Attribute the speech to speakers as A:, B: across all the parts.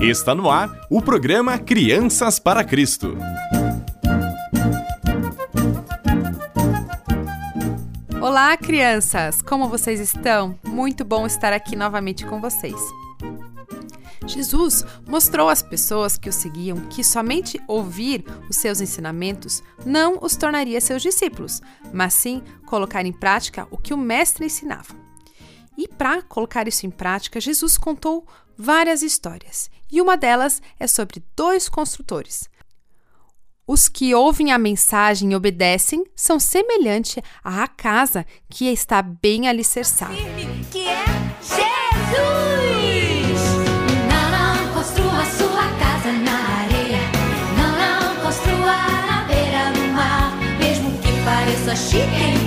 A: Está no ar o programa Crianças para Cristo.
B: Olá, crianças! Como vocês estão? Muito bom estar aqui novamente com vocês. Jesus mostrou às pessoas que o seguiam que somente ouvir os seus ensinamentos não os tornaria seus discípulos, mas sim colocar em prática o que o Mestre ensinava. E para colocar isso em prática, Jesus contou várias histórias, e uma delas é sobre dois construtores. Os que ouvem a mensagem e obedecem são semelhantes à casa que está bem alicerçada.
C: Que é Jesus! Não, não construa sua casa na areia. Não, não construa na beira do mar. Mesmo que pareça chique,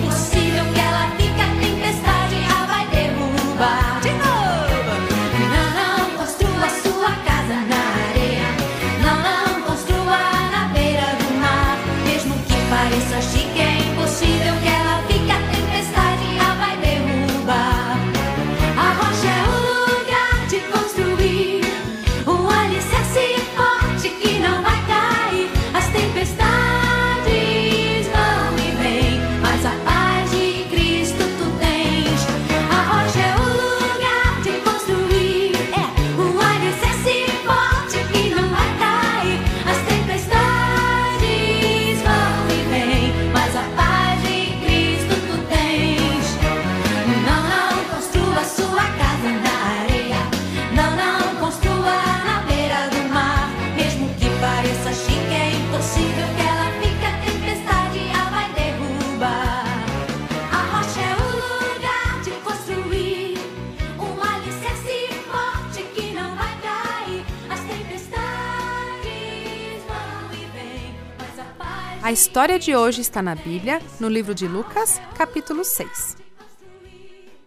C: a
B: história de hoje está na Bíblia, no livro de Lucas, capítulo 6.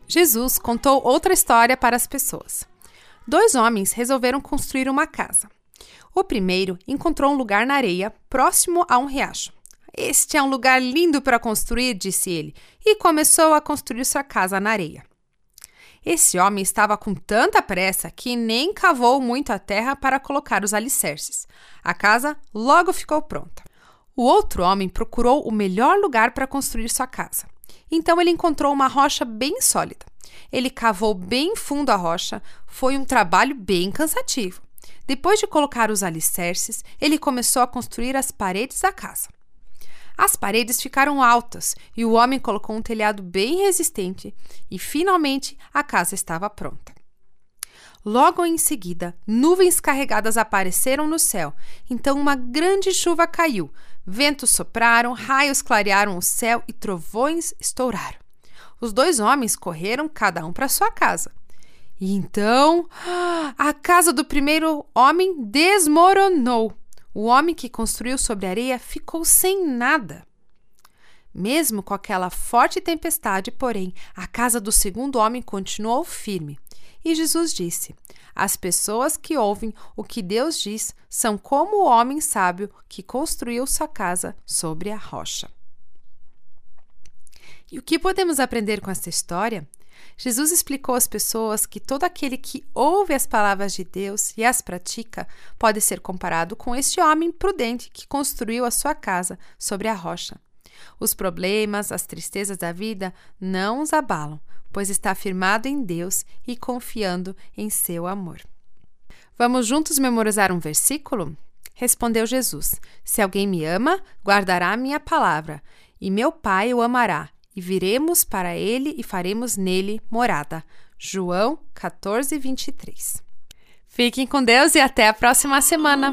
B: Jesus contou outra história para as pessoas. Dois homens resolveram construir uma casa. O primeiro encontrou um lugar na areia, próximo a um riacho. Este é um lugar lindo para construir, disse ele, e começou a construir sua casa na areia. Esse homem estava com tanta pressa que nem cavou muito a terra para colocar os alicerces. A casa logo ficou pronta. O outro homem procurou o melhor lugar para construir sua casa. Então ele encontrou uma rocha bem sólida. Ele cavou bem fundo a rocha, foi um trabalho bem cansativo. Depois de colocar os alicerces, ele começou a construir as paredes da casa. As paredes ficaram altas e o homem colocou um telhado bem resistente e finalmente a casa estava pronta. Logo em seguida, nuvens carregadas apareceram no céu. Então uma grande chuva caiu. Ventos sopraram, raios clarearam o céu e trovões estouraram. Os dois homens correram cada um para sua casa. E então, a casa do primeiro homem desmoronou. O homem que construiu sobre a areia ficou sem nada. Mesmo com aquela forte tempestade, porém, a casa do segundo homem continuou firme. E Jesus disse: As pessoas que ouvem o que Deus diz são como o homem sábio que construiu sua casa sobre a rocha. E o que podemos aprender com esta história? Jesus explicou às pessoas que todo aquele que ouve as palavras de Deus e as pratica pode ser comparado com este homem prudente que construiu a sua casa sobre a rocha. Os problemas, as tristezas da vida não os abalam, pois está firmado em Deus e confiando em seu amor. Vamos juntos memorizar um versículo? Respondeu Jesus: Se alguém me ama, guardará a minha palavra, e meu Pai o amará, e viremos para ele e faremos nele morada. João 14, 23. Fiquem com Deus e até a próxima semana!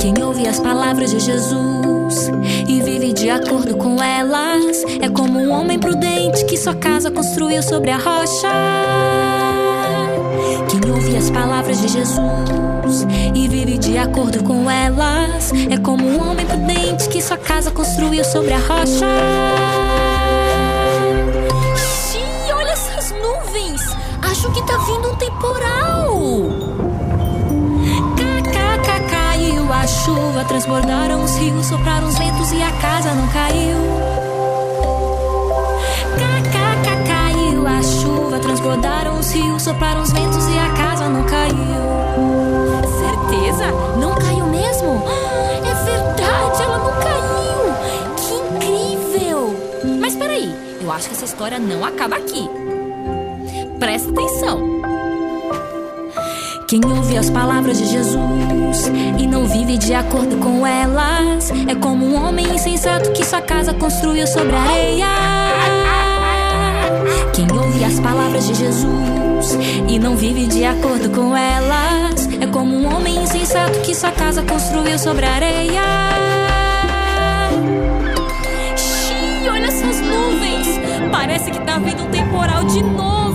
C: Quem ouve as palavras de Jesus e vive de acordo com elas é como um homem prudente que sua casa construiu sobre a rocha. Quem ouve as palavras de Jesus e vive de acordo com elas é como um homem prudente que sua casa construiu sobre a rocha. Xiii, olha essas nuvens! Acho que tá vindo um temporal! Chuva, transbordaram os rios, sopraram os ventos e a casa não caiu. KKK transbordaram os rios, sopraram os ventos e a casa não caiu.
D: Certeza? Não caiu mesmo? É verdade, ela não caiu! Que incrível! Mas peraí, eu acho que essa história não acaba aqui. Presta atenção.
C: Quem ouve as palavras de Jesus e não vive de acordo com elas é como um homem insensato que sua casa construiu sobre areia. Quem ouve as palavras de Jesus e não vive de acordo com elas é como um homem insensato que sua casa construiu sobre areia.
D: Xiii, olha essas nuvens! Parece que tá vindo um temporal de novo.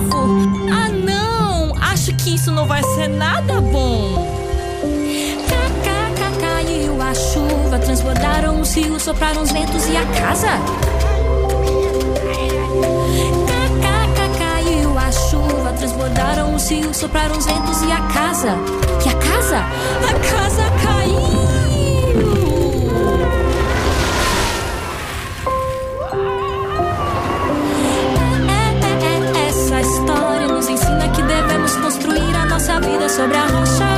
C: Transbordaram os rios, sopraram os ventos e a casa. Cá, Caiu a chuva, transbordaram os rios, sopraram os ventos e a casa. E a casa?
D: A casa caiu!
C: É, é, é, essa história nos ensina que devemos construir a nossa vida sobre a rocha.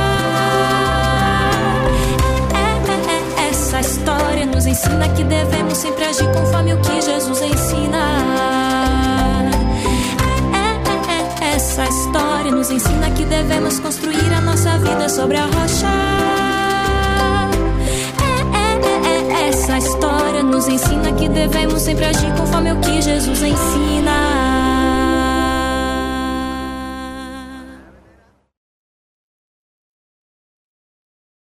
C: Ensina que devemos sempre agir conforme o que Jesus ensina. É, é, é, essa história nos ensina que devemos construir a nossa vida sobre a rocha. É, é, é, é, essa história nos ensina que devemos sempre agir conforme o que Jesus ensina.